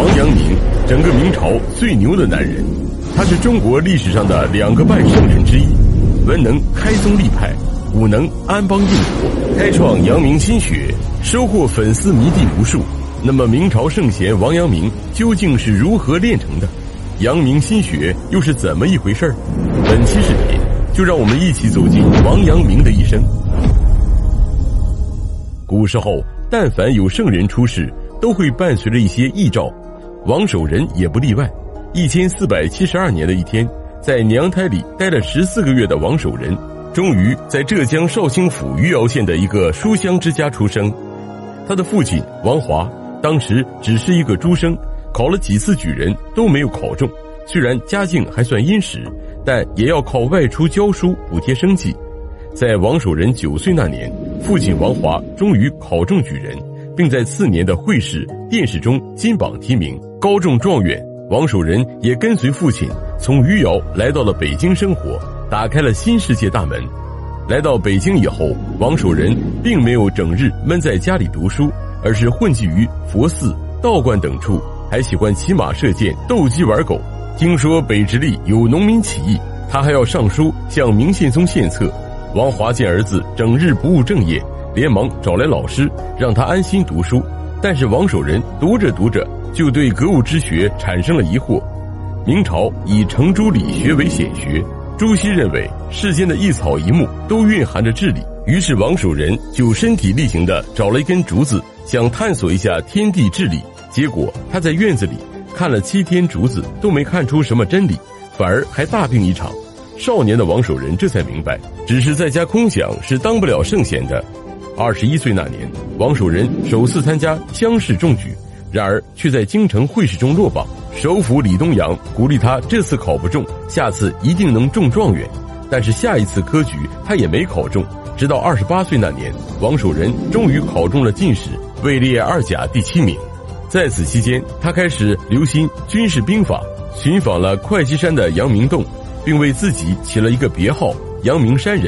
王阳明，整个明朝最牛的男人。他是中国历史上的两个半圣人之一，文能开宗立派，武能安邦定国，开创阳明心学，收获粉丝迷弟无数。那么，明朝圣贤王阳明究竟是如何炼成的？阳明心学又是怎么一回事儿本期视频就让我们一起走进王阳明的一生。古时候，但凡有圣人出世，都会伴随着一些异兆，王守仁也不例外。一千四百七十二年的一天，在娘胎里待了十四个月的王守仁，终于在浙江绍兴府余姚县的一个书香之家出生。他的父亲王华当时只是一个诸生，考了几次举人都没有考中。虽然家境还算殷实，但也要靠外出教书补贴生计。在王守仁九岁那年，父亲王华终于考中举人，并在次年的会试、殿试中金榜题名，高中状元。王守仁也跟随父亲从余姚来到了北京生活，打开了新世界大门。来到北京以后，王守仁并没有整日闷在家里读书，而是混迹于佛寺、道观等处，还喜欢骑马射箭、斗鸡玩狗。听说北直隶有农民起义，他还要上书向明宪宗献策。王华见儿子整日不务正业，连忙找来老师，让他安心读书。但是王守仁读着读着，就对格物之学产生了疑惑。明朝以程朱理学为显学，朱熹认为世间的一草一木都蕴含着智理，于是王守仁就身体力行地找了一根竹子，想探索一下天地智理。结果他在院子里看了七天竹子，都没看出什么真理，反而还大病一场。少年的王守仁这才明白，只是在家空想是当不了圣贤的。二十一岁那年，王守仁首次参加乡试中举。然而，却在京城会试中落榜。首辅李东阳鼓励他这次考不中，下次一定能中状元。但是下一次科举他也没考中。直到二十八岁那年，王守仁终于考中了进士，位列二甲第七名。在此期间，他开始留心军事兵法，寻访了会稽山的阳明洞，并为自己起了一个别号“阳明山人”。